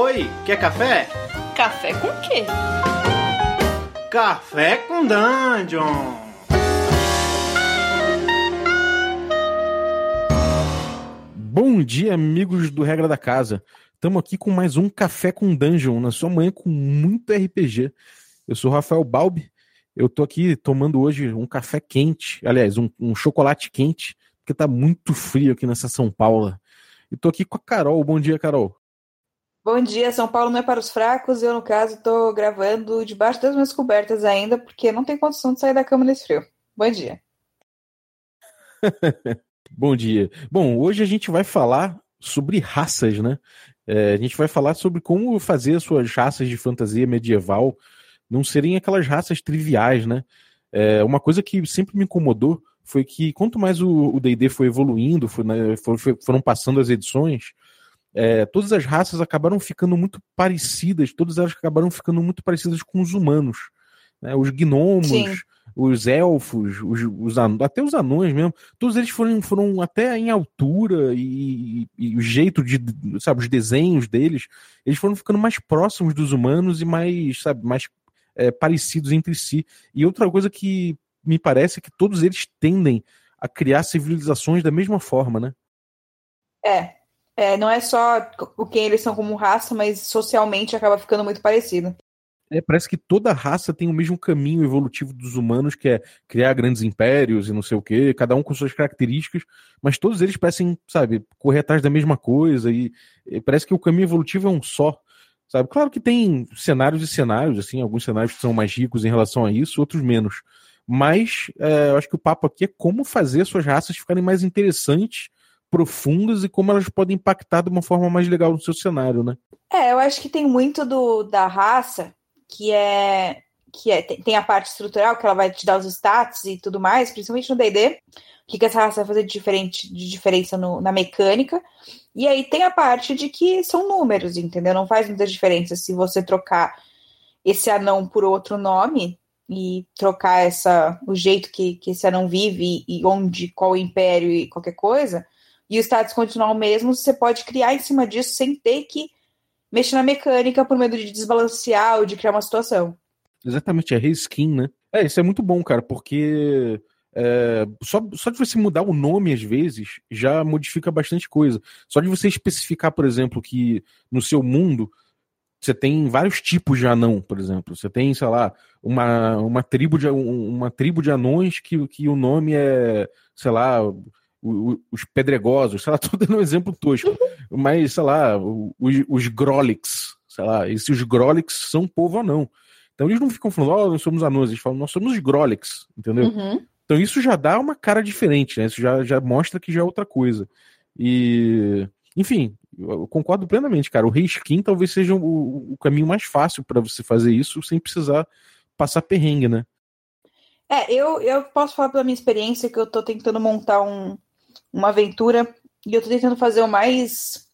Oi, quer café? Café com quê? Café com Dungeon! Bom dia, amigos do Regra da Casa. Estamos aqui com mais um Café com Dungeon, na sua manhã com muito RPG. Eu sou o Rafael Balbi. Eu tô aqui tomando hoje um café quente, aliás, um, um chocolate quente, porque tá muito frio aqui nessa São Paulo. E tô aqui com a Carol. Bom dia, Carol. Bom dia, São Paulo não é para os fracos. Eu, no caso, tô gravando debaixo das minhas cobertas ainda, porque não tem condição de sair da cama nesse frio. Bom dia. Bom dia. Bom, hoje a gente vai falar sobre raças, né? É, a gente vai falar sobre como fazer suas raças de fantasia medieval não serem aquelas raças triviais, né? É, uma coisa que sempre me incomodou foi que quanto mais o D&D foi evoluindo, foi, né, foi, foram passando as edições, é, todas as raças acabaram ficando muito parecidas, todas elas acabaram ficando muito parecidas com os humanos. Né? Os gnomos, Sim. os elfos, os, os, até os anões mesmo, todos eles foram, foram até em altura e, e, o jeito de, sabe, os desenhos deles, eles foram ficando mais próximos dos humanos e mais, sabe, mais é, parecidos entre si. E outra coisa que me parece é que todos eles tendem a criar civilizações da mesma forma, né? É, é, não é só o quem eles são como raça, mas socialmente acaba ficando muito parecido. É, parece que toda raça tem o mesmo caminho evolutivo dos humanos, que é criar grandes impérios e não sei o quê, cada um com suas características, mas todos eles parecem, sabe, correr atrás da mesma coisa e, e parece que o caminho evolutivo é um só. Sabe? Claro que tem cenários e cenários, assim, alguns cenários que são mais ricos em relação a isso, outros menos. Mas é, eu acho que o papo aqui é como fazer suas raças ficarem mais interessantes, profundas e como elas podem impactar de uma forma mais legal no seu cenário, né? É, eu acho que tem muito do, da raça que é que é, tem a parte estrutural, que ela vai te dar os stats e tudo mais, principalmente no D&D, o que, que essa raça vai fazer de, diferente, de diferença no, na mecânica, e aí tem a parte de que são números, entendeu? Não faz muita diferença se você trocar esse anão por outro nome e trocar essa o jeito que, que esse anão vive e onde, qual império e qualquer coisa, e o status continuar o mesmo, você pode criar em cima disso sem ter que mexer na mecânica por medo de desbalancear ou de criar uma situação. Exatamente, é reskin, né? É, isso é muito bom, cara, porque é, só, só de você mudar o nome, às vezes, já modifica bastante coisa. Só de você especificar, por exemplo, que no seu mundo você tem vários tipos de anão, por exemplo. Você tem, sei lá, uma, uma, tribo, de, uma tribo de anões que, que o nome é, sei lá, os pedregosos, sei lá, tô dando um exemplo tosco. Mas, sei lá, os, os Grolix, sei lá, esses Grolix são povo anão. Então eles não ficam falando, ó, oh, nós somos anões, eles falam, nós somos os Grolix, entendeu? Uhum. Então isso já dá uma cara diferente, né? Isso já, já mostra que já é outra coisa. E, enfim, eu concordo plenamente, cara. O reskin talvez seja o, o caminho mais fácil para você fazer isso sem precisar passar perrengue, né? É, eu, eu posso falar pela minha experiência que eu tô tentando montar um, uma aventura e eu tô tentando fazer o mais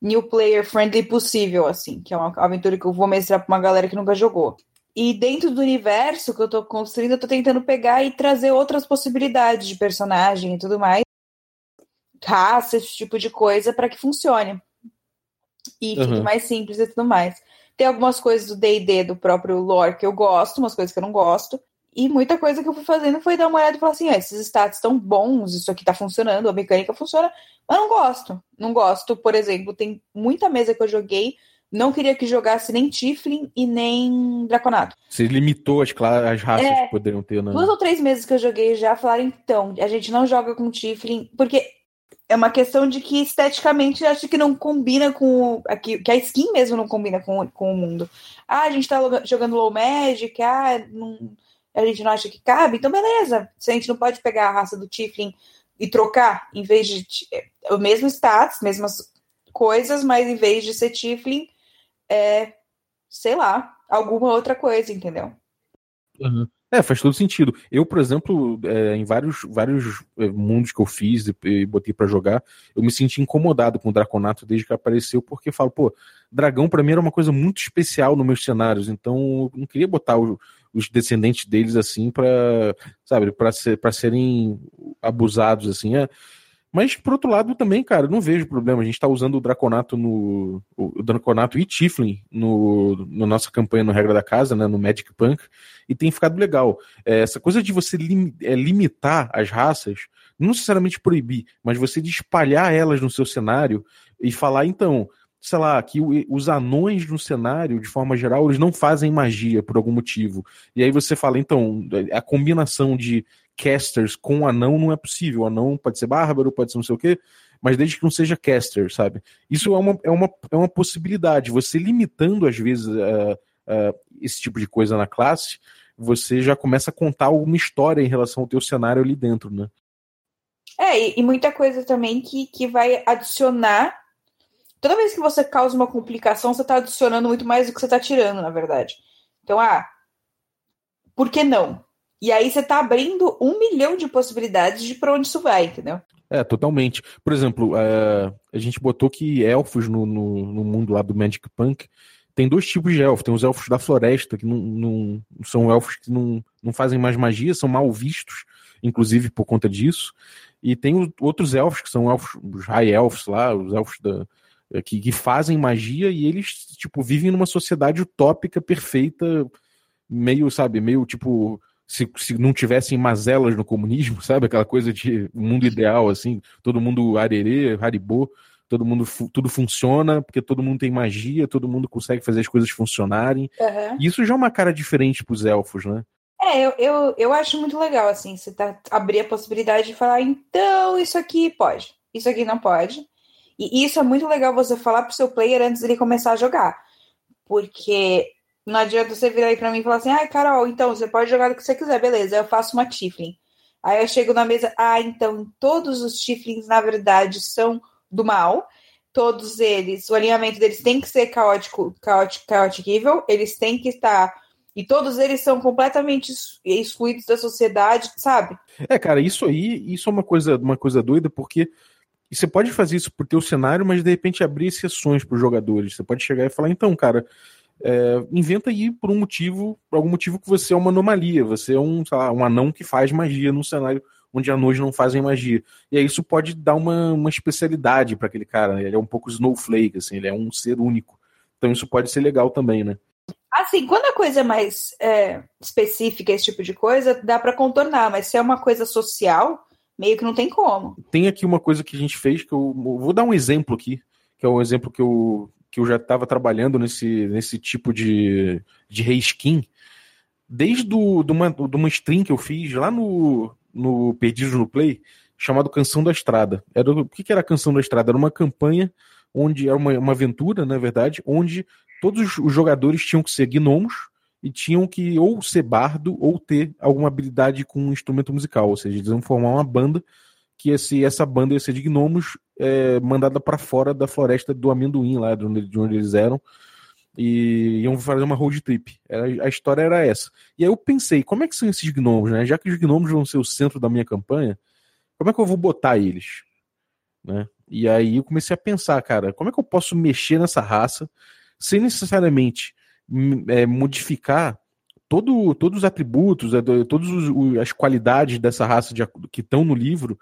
new player friendly possível, assim, que é uma aventura que eu vou mestrar pra uma galera que nunca jogou. E dentro do universo que eu tô construindo, eu tô tentando pegar e trazer outras possibilidades de personagem e tudo mais. Raça, esse tipo de coisa, para que funcione. E uhum. fique mais simples e tudo mais. Tem algumas coisas do DD, do próprio lore, que eu gosto, umas coisas que eu não gosto. E muita coisa que eu fui fazendo foi dar uma olhada e falar assim: ah, esses status estão bons, isso aqui tá funcionando, a mecânica funciona, mas não gosto. Não gosto, por exemplo, tem muita mesa que eu joguei não queria que jogasse nem Tiflin e nem Draconato. Você limitou as, as raças é, que poderiam ter, né? Duas ou três meses que eu joguei já falaram, então, a gente não joga com Tiflin, porque é uma questão de que esteticamente acho que não combina com. Aqui, que a skin mesmo não combina com, com o mundo. Ah, a gente tá jogando low magic, ah, não, a gente não acha que cabe, então beleza. Se a gente não pode pegar a raça do Tiflin e trocar, em vez de. É, o mesmo status, mesmas coisas, mas em vez de ser Tiflin, é, sei lá, alguma outra coisa, entendeu? Uhum. É, faz todo sentido. Eu, por exemplo, é, em vários, vários é, mundos que eu fiz e, e botei para jogar, eu me senti incomodado com o Draconato desde que apareceu, porque falo, pô, dragão para mim era uma coisa muito especial nos meus cenários, então eu não queria botar o, os descendentes deles assim para, sabe, para ser, serem abusados assim. É, Mas, por outro lado, também, cara, não vejo problema. A gente tá usando o Draconato no. O Draconato e Tiflin no, na nossa campanha no Regra da Casa, né? No Magic Punk, e tem ficado legal. É, essa coisa de você lim, é, limitar as raças, não necessariamente proibir, mas você de espalhar elas no seu cenário e falar, então, sei lá, que os anões no cenário, de forma geral, eles não fazem magia por algum motivo. E aí você fala, então, a combinação de casters com anão não é possível. O anão pode ser bárbaro, pode ser não sei o quê, mas desde que não seja caster, sabe? Isso é uma, é uma, é uma possibilidade. Você limitando, às vezes, uh, uh, esse tipo de coisa na classe, você já começa a contar alguma história em relação ao teu cenário ali dentro, né? É, e, e muita coisa também que, que vai adicionar. Toda vez que você causa uma complicação, você está adicionando muito mais do que você está tirando, na verdade. Então, ah, por que não? E aí você está abrindo um milhão de possibilidades de para onde isso vai, entendeu? É, totalmente. Por exemplo, é, a gente botou que elfos no, no, no, mundo lá do Magic Punk tem dois tipos de elfos. Tem os elfos da floresta, que não, não, são elfos que não, não fazem mais magia, são mal vistos, inclusive por conta disso. E tem os, outros elfos, que são elfos, os high elfos lá, os elfos da, que, que fazem magia e eles, tipo, vivem numa sociedade utópica perfeita, meio, sabe, meio tipo se, se não tivessem mazelas no comunismo, sabe? Aquela coisa de mundo ideal, assim, todo mundo arerê, haribô, todo mundo, tudo funciona, porque todo mundo tem magia, todo mundo consegue fazer as coisas funcionarem. Uhum. Isso já é uma cara diferente pros elfos, né? É, eu, eu, eu acho muito legal, assim, você tá, abrir a possibilidade de falar, então, isso aqui pode, isso aqui não pode. E isso é muito legal você falar pro seu player antes dele começar a jogar. Porque não adianta você virar aí pra mim e falar assim, ai, ah, Carol, então você pode jogar o que você quiser, beleza, eu faço uma Tiflin. Aí eu chego na mesa, ah, então todos os Tiflins, na verdade, são do mal. Todos eles, o alinhamento deles tem que ser caótico, caótico, chaotic evil, eles têm que estar. E todos eles são completamente excluídos da sociedade, sabe? É, cara, isso aí, isso é uma coisa, uma coisa doida, porque você pode fazer isso pro teu cenário, mas de repente abrir exceções para os jogadores. Você pode chegar e falar, então, cara, é, inventa aí por um motivo, por algum motivo que você é uma anomalia, você é um, lá, um anão que faz magia num cenário onde anões não fazem magia. E aí isso pode dar uma, uma especialidade para aquele cara, né? ele é um pouco snowflake, assim, ele é um ser único. Então isso pode ser legal também, né? Assim, quando a coisa é mais é, específica, esse tipo de coisa, dá para contornar, mas se é uma coisa social, meio que não tem como. Tem aqui uma coisa que a gente fez, que eu vou dar um exemplo aqui, que é um exemplo que eu, que eu já estava trabalhando nesse, nesse tipo de, de reskin, desde do, de, uma, de uma stream que eu fiz lá no, no Perdidos no Play, chamado Canção da Estrada. Era, o que, que era a Canção da Estrada? Era uma campanha onde era uma, uma aventura, na verdade, onde todos os jogadores tinham que ser gnomos e tinham que ou ser bardo ou ter alguma habilidade com um instrumento musical, ou seja, eles iam formar uma banda que esse, essa banda ia ser de gnomos é, mandada para fora da floresta do amendoim, lá de onde, de onde eles eram, e iam fazer uma road trip. Era, a história era essa. E aí eu pensei, como é que são esses gnomos, né? Já que os gnomos vão ser o centro da minha campanha, como é que eu vou botar eles? Né? E aí eu comecei a pensar, cara, como é que eu posso mexer nessa raça sem necessariamente é, modificar todo, todos os atributos, é, todas as qualidades dessa raça de, que estão no livro,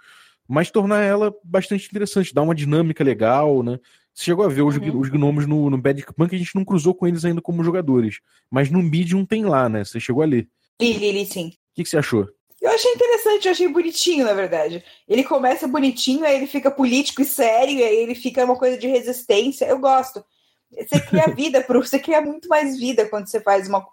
mas tornar ela bastante interessante, dar uma dinâmica legal, né? Você chegou a ver os, uhum. os gnomos no, no Bad Punk, a gente não cruzou com eles ainda como jogadores. Mas no Medium tem lá, né? Você chegou a ler. Li, li, li sim. O que, que você achou? Eu achei interessante, eu achei bonitinho, na verdade. Ele começa bonitinho, aí ele fica político e sério, aí ele fica uma coisa de resistência. Eu gosto. Você cria vida, pro, você cria muito mais vida quando você faz uma.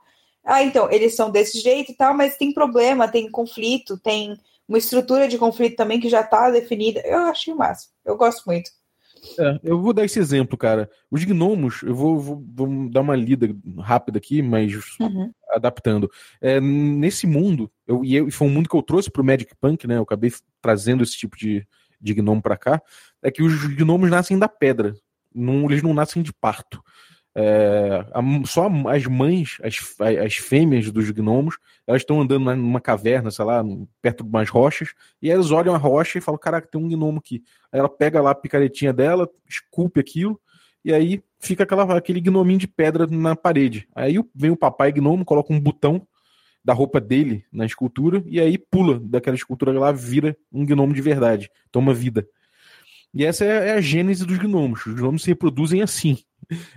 Ah, então, eles são desse jeito e tal, mas tem problema, tem conflito, tem uma estrutura de conflito também que já está definida. Eu achei massa. Eu gosto muito. É, eu vou dar esse exemplo, cara. Os gnomos, eu vou, vou, vou dar uma lida rápida aqui, mas uhum. adaptando. É, nesse mundo, eu, e eu, foi um mundo que eu trouxe pro Magic Punk, né? Eu acabei trazendo esse tipo de, de gnomo para cá. É que os gnomos nascem da pedra. Não, eles não nascem de parto. É, a, só as mães, as, as fêmeas dos gnomos, elas estão andando numa caverna, sei lá, perto de umas rochas, e elas olham a rocha e falam: Caraca, tem um gnomo aqui. Aí ela pega lá a picaretinha dela, esculpe aquilo, e aí fica aquela, aquele gnominho de pedra na parede. Aí vem o papai gnomo, coloca um botão da roupa dele na escultura, e aí pula daquela escultura lá, vira um gnomo de verdade, toma vida. E essa é, é a gênese dos gnomos. Os gnomos se reproduzem assim.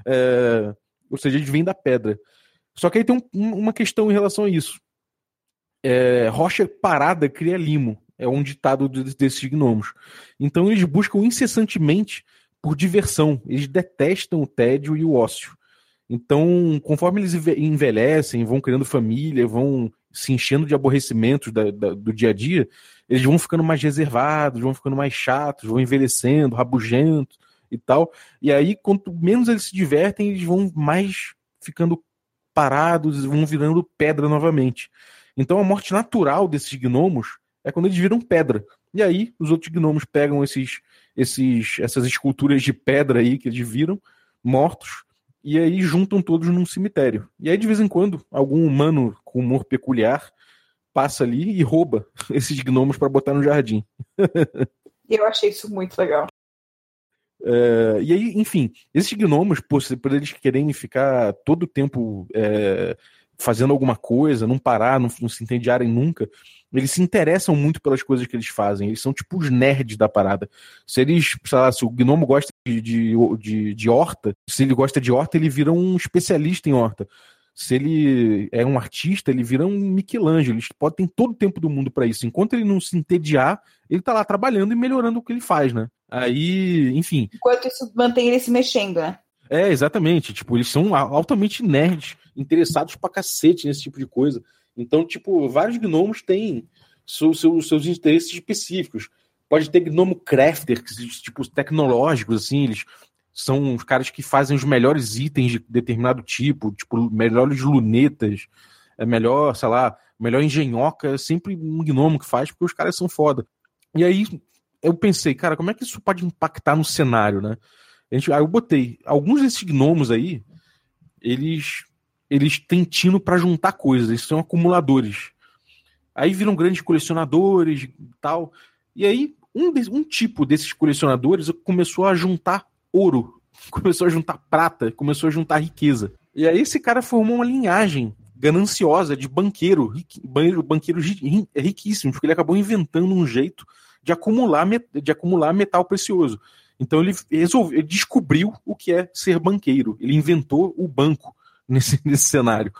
É, ou seja, eles vêm da pedra. Só que aí tem um, uma questão em relação a isso. É, rocha parada cria limo. É um ditado desses gnomos. Então eles buscam incessantemente por diversão. Eles detestam o tédio e o ócio. Então, conforme eles envelhecem, vão criando família, vão se enchendo de aborrecimentos da, da, do dia a dia, eles vão ficando mais reservados, vão ficando mais chatos, vão envelhecendo, rabugentos e tal. E aí, quanto menos eles se divertem, eles vão mais ficando parados, vão virando pedra novamente. Então, a morte natural desses gnomos é quando eles viram pedra. E aí, os outros gnomos pegam esses, esses, essas esculturas de pedra aí que eles viram, mortos, e aí juntam todos num cemitério. E aí, de vez em quando, algum humano com humor peculiar passa ali e rouba esses gnomos para botar no jardim. Eu achei isso muito legal. É, e aí, enfim, esses gnomos, por, por eles quererem ficar todo o tempo é, fazendo alguma coisa, não parar, não, não se entediarem nunca, eles se interessam muito pelas coisas que eles fazem. Eles são tipo os nerds da parada. Se eles, sei lá, se o gnomo gosta de, de, de, de horta, se ele gosta de horta, ele vira um especialista em horta. Se ele é um artista, ele vira um Michelangelo. Ele pode ter todo o tempo do mundo para isso. Enquanto ele não se entediar, ele tá lá trabalhando e melhorando o que ele faz, né? Aí, enfim. Enquanto isso mantém ele se mexendo, né? É, exatamente. Tipo, eles são altamente nerds, interessados pra cacete nesse tipo de coisa. Então, tipo, vários gnomos têm seus, seus, seus interesses específicos. Pode ter gnomo crafter, tipo, tecnológicos, assim, eles são os caras que fazem os melhores itens de determinado tipo, tipo, melhores lunetas, é melhor, sei lá, melhor engenhoca, é sempre um gnomo que faz, porque os caras são foda. E aí eu pensei, cara, como é que isso pode impactar no cenário, né? Gente, aí eu botei, alguns desses gnomos aí, eles eles têm tino para juntar coisas, eles são acumuladores. Aí viram grandes colecionadores e tal. E aí, um, de, um tipo desses colecionadores começou a juntar ouro, começou a juntar prata, começou a juntar riqueza. E aí esse cara formou uma linhagem gananciosa de banqueiro, banqueiro riquíssimo, porque ele acabou inventando um jeito de acumular, de acumular metal precioso. Então ele, resolveu, ele descobriu o que é ser banqueiro. Ele inventou o banco nesse, nesse cenário.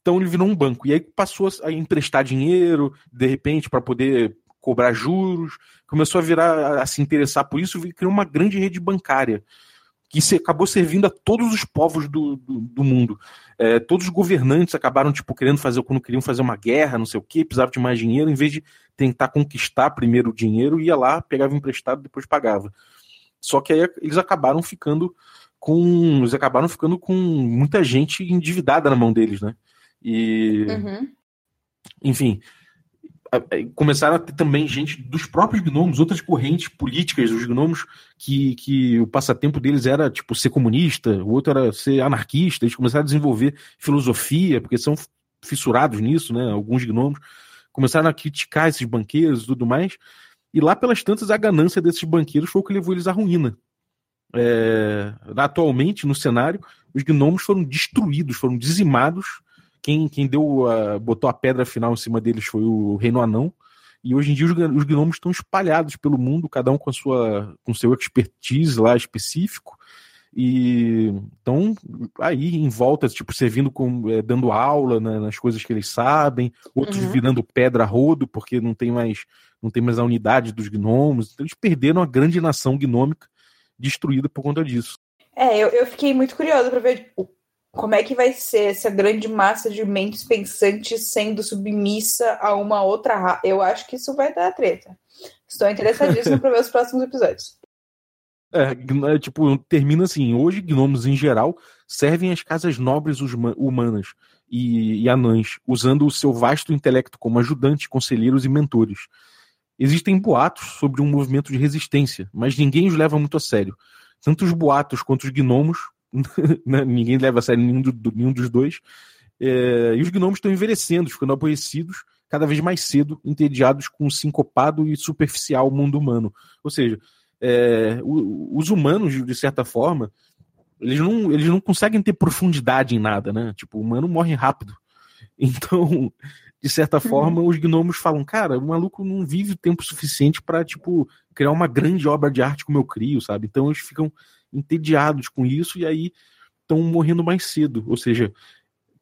Então ele virou um banco. E aí passou a emprestar dinheiro, de repente, para poder cobrar juros, começou a virar a se interessar por isso e criou uma grande rede bancária que se, acabou servindo a todos os povos do, do, do mundo. É, todos os governantes acabaram tipo querendo fazer quando queriam fazer uma guerra, não sei o que, precisavam de mais dinheiro, em vez de tentar conquistar primeiro o dinheiro, ia lá, pegava emprestado, depois pagava. Só que aí eles acabaram ficando com. Eles acabaram ficando com muita gente endividada na mão deles, né? E. Uhum. Enfim. Começaram a ter também gente dos próprios gnomos, outras correntes políticas dos gnomos, que, que o passatempo deles era tipo ser comunista, o outro era ser anarquista. Eles começaram a desenvolver filosofia, porque são fissurados nisso, né? Alguns gnomos começaram a criticar esses banqueiros e tudo mais. E lá pelas tantas, a ganância desses banqueiros foi o que levou eles à ruína. É, atualmente, no cenário, os gnomos foram destruídos, foram dizimados. Quem, quem deu a, botou a pedra final em cima deles foi o Reino Anão. E hoje em dia os, os gnomos estão espalhados pelo mundo, cada um com a sua com seu expertise lá específico. E então aí em volta, tipo, servindo com é, dando aula né, nas coisas que eles sabem, outros uhum. virando pedra rodo, porque não tem mais não tem mais a unidade dos gnomos. Então eles perderam a grande nação gnômica destruída por conta disso. É, eu, eu fiquei muito curiosa para ver tipo, como é que vai ser essa grande massa de mentes pensantes sendo submissa a uma outra raça. Eu acho que isso vai dar treta. Estou interessadíssimo para ver os próximos episódios. É, é, tipo, termina assim: hoje, gnomos em geral servem as casas nobres humanas e, e anãs, usando o seu vasto intelecto como ajudantes, conselheiros e mentores. Existem boatos sobre um movimento de resistência, mas ninguém os leva muito a sério. Tanto os boatos quanto os gnomos, né, ninguém leva a sério nenhum, do, nenhum dos dois. É, e os gnomos estão envelhecendo, ficando aborrecidos cada vez mais cedo, entediados com o sincopado e superficial mundo humano. Ou seja, é, os humanos, de certa forma, eles não, eles não conseguem ter profundidade em nada, né? Tipo, o humano morre rápido. Então, de certa forma, os gnomos falam, cara, o maluco não vive tempo suficiente para tipo, criar uma grande obra de arte como eu crio, sabe? Então eles ficam entediados com isso e aí estão morrendo mais cedo. Ou seja,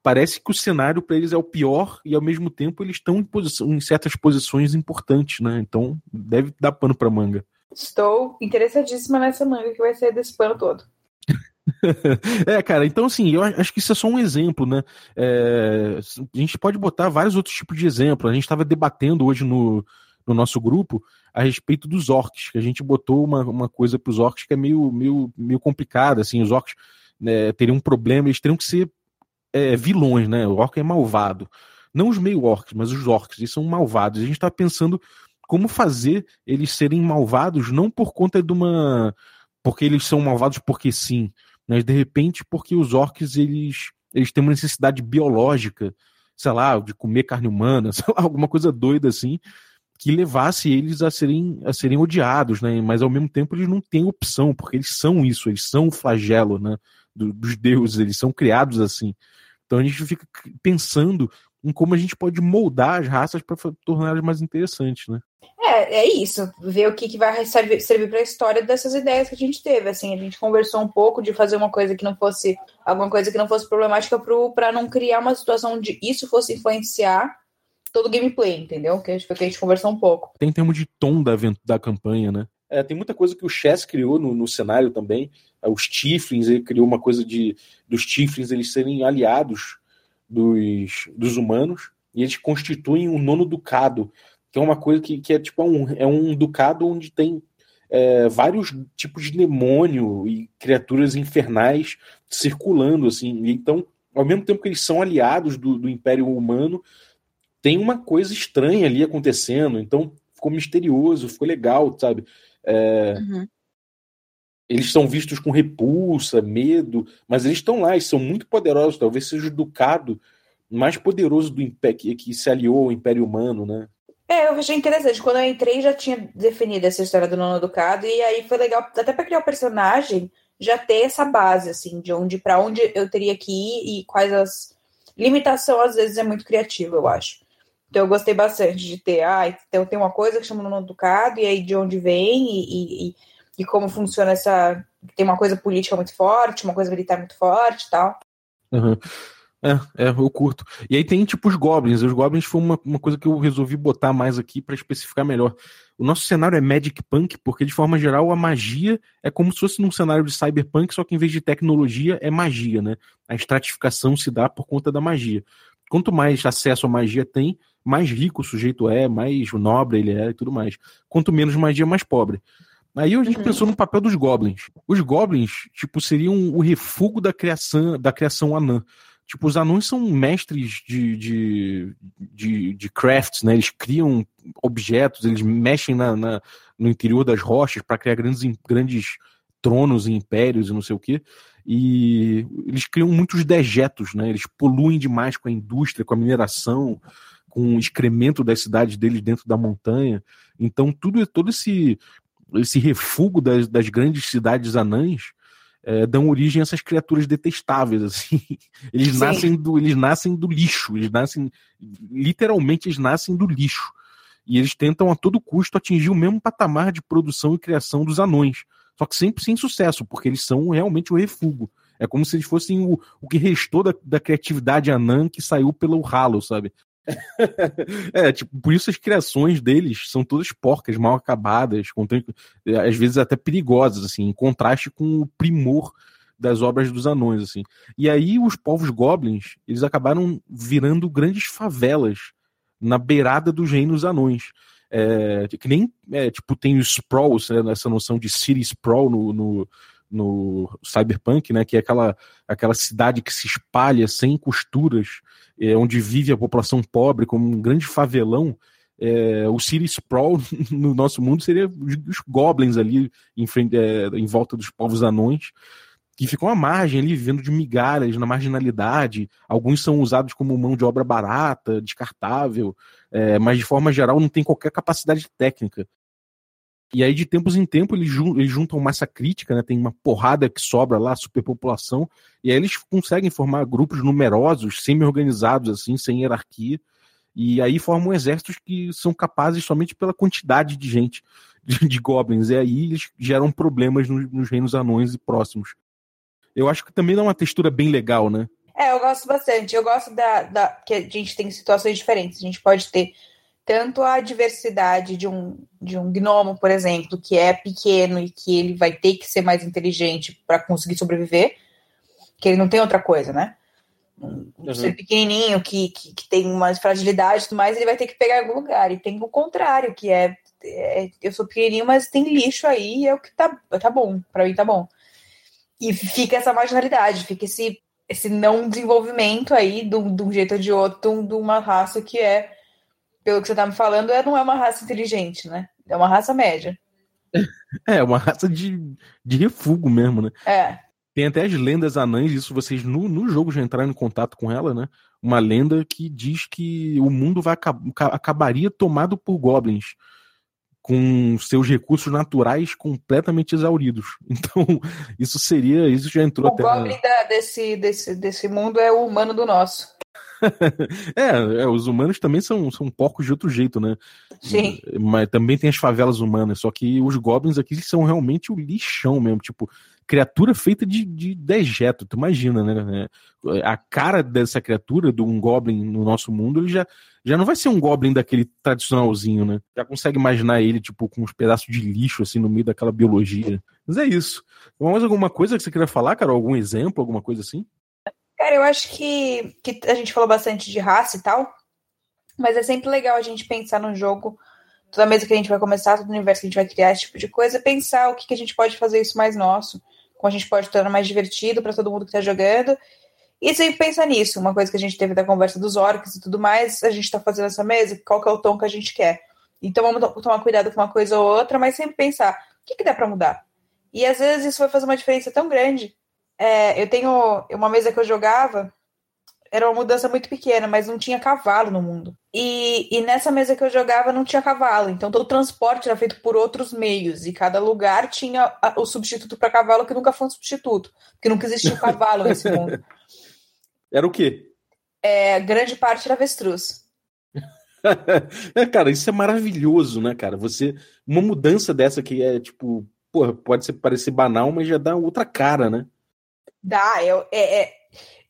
parece que o cenário para eles é o pior e ao mesmo tempo eles estão em, posição, em certas posições importantes, né? Então deve dar pano para manga. Estou interessadíssima nessa manga que vai ser desse pano todo. é, cara, então assim, eu acho que isso é só um exemplo, né? É, a gente pode botar vários outros tipos de exemplos. A gente estava debatendo hoje no, no nosso grupo a respeito dos orcs, que a gente botou uma, uma coisa para os orcs que é meio, meio, meio complicada, assim, os orcs né, teriam um problema, eles teriam que ser é, vilões, né? O orc é malvado. Não os meio orcs, mas os orcs, eles são malvados. A gente está pensando como fazer eles serem malvados, não por conta de uma. porque eles são malvados porque sim, mas de repente porque os orcs eles, eles têm uma necessidade biológica, sei lá, de comer carne humana, sei lá, alguma coisa doida assim, que levasse eles a serem, a serem odiados, né? Mas ao mesmo tempo eles não têm opção, porque eles são isso, eles são o flagelo, né? Do, dos deuses, eles são criados assim. Então a gente fica pensando em como a gente pode moldar as raças para torná-las mais interessantes, né? É, é isso. Ver o que, que vai servir, servir para a história dessas ideias que a gente teve. Assim, a gente conversou um pouco de fazer uma coisa que não fosse alguma coisa que não fosse problemática para não criar uma situação onde isso fosse influenciar todo o gameplay, entendeu? Que foi que a gente conversou um pouco. Tem termo de tom da, da campanha, né? É, tem muita coisa que o Chess criou no, no cenário também. É, os Tiflins, ele criou uma coisa de dos Tiflins eles serem aliados dos, dos humanos e eles constituem um nono ducado, que é uma coisa que, que é tipo um, é um ducado onde tem é, vários tipos de demônio e criaturas infernais circulando assim. Então, ao mesmo tempo que eles são aliados do, do Império Humano, tem uma coisa estranha ali acontecendo. Então, ficou misterioso, ficou legal, sabe? É, uhum. Eles são vistos com repulsa, medo, mas eles estão lá, eles são muito poderosos. Talvez seja o ducado mais poderoso do império que, que se aliou ao Império Humano, né? É, eu achei interessante. Quando eu entrei, já tinha definido essa história do nono ducado, e aí foi legal, até para criar o personagem, já ter essa base, assim, de onde para onde eu teria que ir e quais as. Limitação, às vezes, é muito criativa, eu acho. Então eu gostei bastante de ter, ah, então tem uma coisa que chama nono ducado, e aí de onde vem, e, e, e como funciona essa. Tem uma coisa política muito forte, uma coisa militar muito forte e tal. Uhum. É, é, eu curto. E aí tem tipo os goblins. Os goblins foi uma, uma coisa que eu resolvi botar mais aqui para especificar melhor. O nosso cenário é Magic Punk, porque de forma geral a magia é como se fosse num cenário de cyberpunk, só que em vez de tecnologia é magia, né? A estratificação se dá por conta da magia. Quanto mais acesso à magia tem, mais rico o sujeito é, mais nobre ele é e tudo mais. Quanto menos magia, mais pobre. Aí a gente uhum. pensou no papel dos goblins. Os goblins, tipo, seriam o refúgio da criação, da criação anã. Tipo, os anões são mestres de, de, de, de crafts, né? Eles criam objetos, eles mexem na, na no interior das rochas para criar grandes, grandes tronos e impérios e não sei o quê. E eles criam muitos dejetos, né? Eles poluem demais com a indústria, com a mineração, com o excremento das cidades deles dentro da montanha. Então, tudo todo esse, esse refúgio das, das grandes cidades anãs é, dão origem a essas criaturas detestáveis, assim. Eles nascem do, eles nascem do lixo, eles nascem, literalmente, eles nascem do lixo. E eles tentam a todo custo atingir o mesmo patamar de produção e criação dos anões. Só que sempre sem sucesso, porque eles são realmente o refúgio. É como se eles fossem o, o que restou da, da criatividade anã que saiu pelo ralo, sabe? é, tipo, por isso as criações deles são todas porcas, mal acabadas, às vezes até perigosas, assim, em contraste com o primor das obras dos anões, assim. E aí os povos goblins, eles acabaram virando grandes favelas na beirada dos reinos anões. É, que nem, é, tipo, tem o sprawl, né, essa noção de city sprawl no, no, no Cyberpunk, né, que é aquela, aquela cidade que se espalha sem costuras, é, onde vive a população pobre como um grande favelão, é, o City Sprawl no nosso mundo seria os goblins ali em, frente, é, em volta dos povos anões, que ficam à margem ali, vivendo de migalhas, na marginalidade. Alguns são usados como mão de obra barata, descartável, é, mas de forma geral não tem qualquer capacidade técnica. E aí, de tempos em tempos, eles, eles juntam massa crítica, né? Tem uma porrada que sobra lá, superpopulação, e aí eles conseguem formar grupos numerosos, semi-organizados, assim, sem hierarquia, E aí formam exércitos que são capazes somente pela quantidade de gente, de, de goblins. E aí eles geram problemas nos, nos reinos anões e próximos. Eu acho que também dá uma textura bem legal, né? É, eu gosto bastante. Eu gosto da, da que a gente tem situações diferentes. A gente pode ter tanto a diversidade de um, de um gnomo, por exemplo, que é pequeno e que ele vai ter que ser mais inteligente para conseguir sobreviver, que ele não tem outra coisa, né? Um uhum. ser pequenininho que, que, que, tem umas fragilidades e tudo mais, ele vai ter que pegar em algum lugar. E tem o contrário, que é, é eu sou pequenininho, mas tem lixo aí, é o que tá, tá bom, para mim tá bom. E fica essa marginalidade, fica esse, esse não desenvolvimento aí de um jeito ou de outro de uma raça que é pelo que você tá me falando, é, não é uma raça inteligente, né? É uma raça média. É, uma raça de, de refúgio mesmo, né? É. Tem até as lendas anãs, isso vocês no, no jogo já entraram em contato com ela, né? Uma lenda que diz que o mundo vai acabaria tomado por goblins com seus recursos naturais completamente exauridos. Então, isso seria, isso já entrou o até. O goblin da, desse, desse, desse mundo é o humano do nosso. é, é, os humanos também são, são porcos de outro jeito, né? Sim. Mas também tem as favelas humanas, só que os goblins aqui são realmente o lixão mesmo, tipo, criatura feita de, de dejeto, tu imagina, né? A cara dessa criatura, de um goblin no nosso mundo, ele já, já não vai ser um goblin daquele tradicionalzinho, né? Já consegue imaginar ele, tipo, com uns pedaços de lixo, assim, no meio daquela biologia. Mas é isso. Mais alguma coisa que você queria falar, cara? Algum exemplo, alguma coisa assim? Cara, eu acho que, que a gente falou bastante de raça e tal, mas é sempre legal a gente pensar no jogo, toda vez que a gente vai começar, todo universo que a gente vai criar, esse tipo de coisa, pensar o que, que a gente pode fazer isso mais nosso, como a gente pode tornar mais divertido para todo mundo que está jogando. E sempre pensar nisso, uma coisa que a gente teve da conversa dos orcs e tudo mais, a gente está fazendo essa mesa, qual que é o tom que a gente quer. Então vamos tomar cuidado com uma coisa ou outra, mas sempre pensar, o que, que dá para mudar? E às vezes isso vai fazer uma diferença tão grande é, eu tenho uma mesa que eu jogava, era uma mudança muito pequena, mas não tinha cavalo no mundo. E, e nessa mesa que eu jogava não tinha cavalo, então todo o transporte era feito por outros meios, e cada lugar tinha o substituto para cavalo que nunca foi um substituto, porque nunca existiu um cavalo nesse mundo. Era o quê? É, grande parte era avestruz. é, cara, isso é maravilhoso, né, cara? Você. Uma mudança dessa que é, tipo, porra, pode ser, parecer banal, mas já dá outra cara, né? Dá, é, é, é,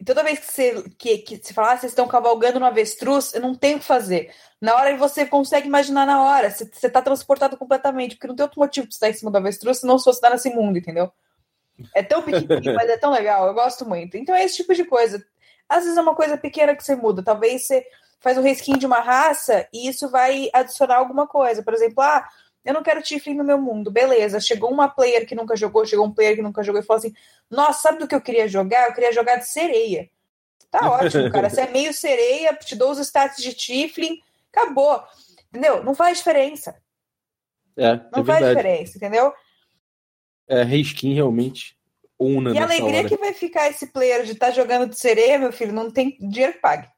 toda vez que você, que, que você fala, ah, vocês estão cavalgando no avestruz, eu não tenho o que fazer. Na hora você consegue imaginar na hora, você, você tá transportado completamente, porque não tem outro motivo você estar em cima do avestruz se não fosse estar nesse mundo, entendeu? É tão pequenininho, mas é tão legal, eu gosto muito. Então é esse tipo de coisa. Às vezes é uma coisa pequena que você muda, talvez você faz um reskin de uma raça e isso vai adicionar alguma coisa. Por exemplo, ah, eu não quero Tiflin no meu mundo. Beleza, chegou uma player que nunca jogou, chegou um player que nunca jogou e falou assim: Nossa, sabe do que eu queria jogar? Eu queria jogar de sereia. Tá ótimo, cara. Você é meio sereia, te dou os status de Tiflin, acabou. Entendeu? Não faz diferença. É, não é faz verdade. diferença, entendeu? É, reskin realmente. Una e a alegria hora. que vai ficar esse player de estar tá jogando de sereia, meu filho, não tem dinheiro que pague.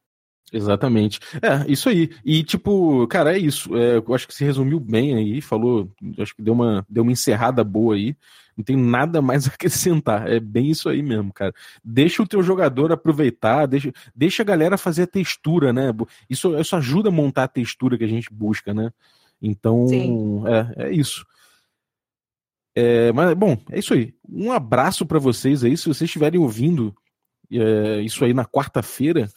Exatamente. É, isso aí. E, tipo, cara, é isso. É, eu acho que se resumiu bem aí, falou, acho que deu uma, deu uma encerrada boa aí. Não tem nada mais a acrescentar. É bem isso aí mesmo, cara. Deixa o teu jogador aproveitar, deixa, deixa a galera fazer a textura, né? Isso, isso ajuda a montar a textura que a gente busca, né? Então, é, é isso. É, mas, bom, é isso aí. Um abraço para vocês aí. Se vocês estiverem ouvindo é, isso aí na quarta-feira,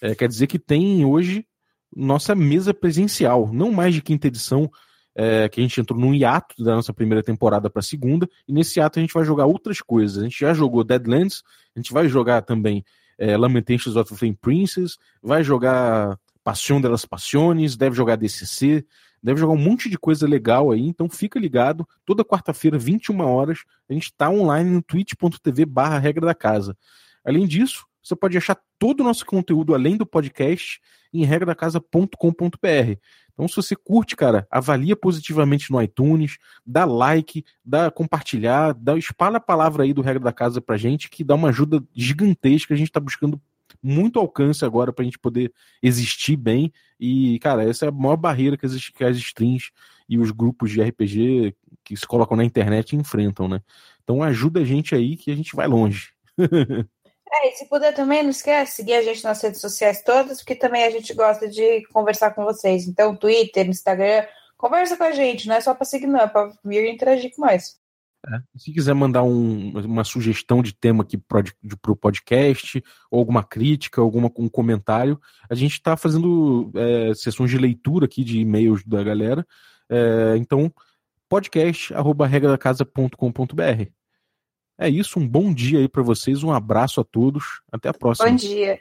é, quer dizer que tem hoje nossa mesa presencial, não mais de quinta edição, é, que a gente entrou num hiato da nossa primeira temporada para a segunda, e nesse hiato a gente vai jogar outras coisas. A gente já jogou Deadlands, a gente vai jogar também é, Lamentations of the Flame Princess, vai jogar Passion delas Passiones, deve jogar DCC, deve jogar um monte de coisa legal aí, então fica ligado, toda quarta-feira, 21 horas, a gente está online no twitch.tv regra da casa. Além disso, você pode achar todo o nosso conteúdo além do podcast em regradacasa.com.br. Então, se você curte, cara, avalia positivamente no iTunes, dá like, dá compartilhar, dá espalha a palavra aí do Regra da Casa pra gente, que dá uma ajuda gigantesca. A gente tá buscando muito alcance agora pra gente poder existir bem. E, cara, essa é a maior barreira que as, que as streams e os grupos de RPG que se colocam na internet enfrentam, né? Então ajuda a gente aí que a gente vai longe. É, e se puder também, não esquece, seguir a gente nas redes sociais todas, porque também a gente gosta de conversar com vocês. Então, Twitter, Instagram, conversa com a gente, não é só para seguir, não, é para vir interagir com nós. É. Se quiser mandar um, uma sugestão de tema aqui para o podcast, ou alguma crítica, alguma, um comentário, a gente está fazendo é, sessões de leitura aqui de e-mails da galera. É, então, podcast.regradacasa.com.br. É isso, um bom dia aí para vocês, um abraço a todos, até a próxima. Bom dia.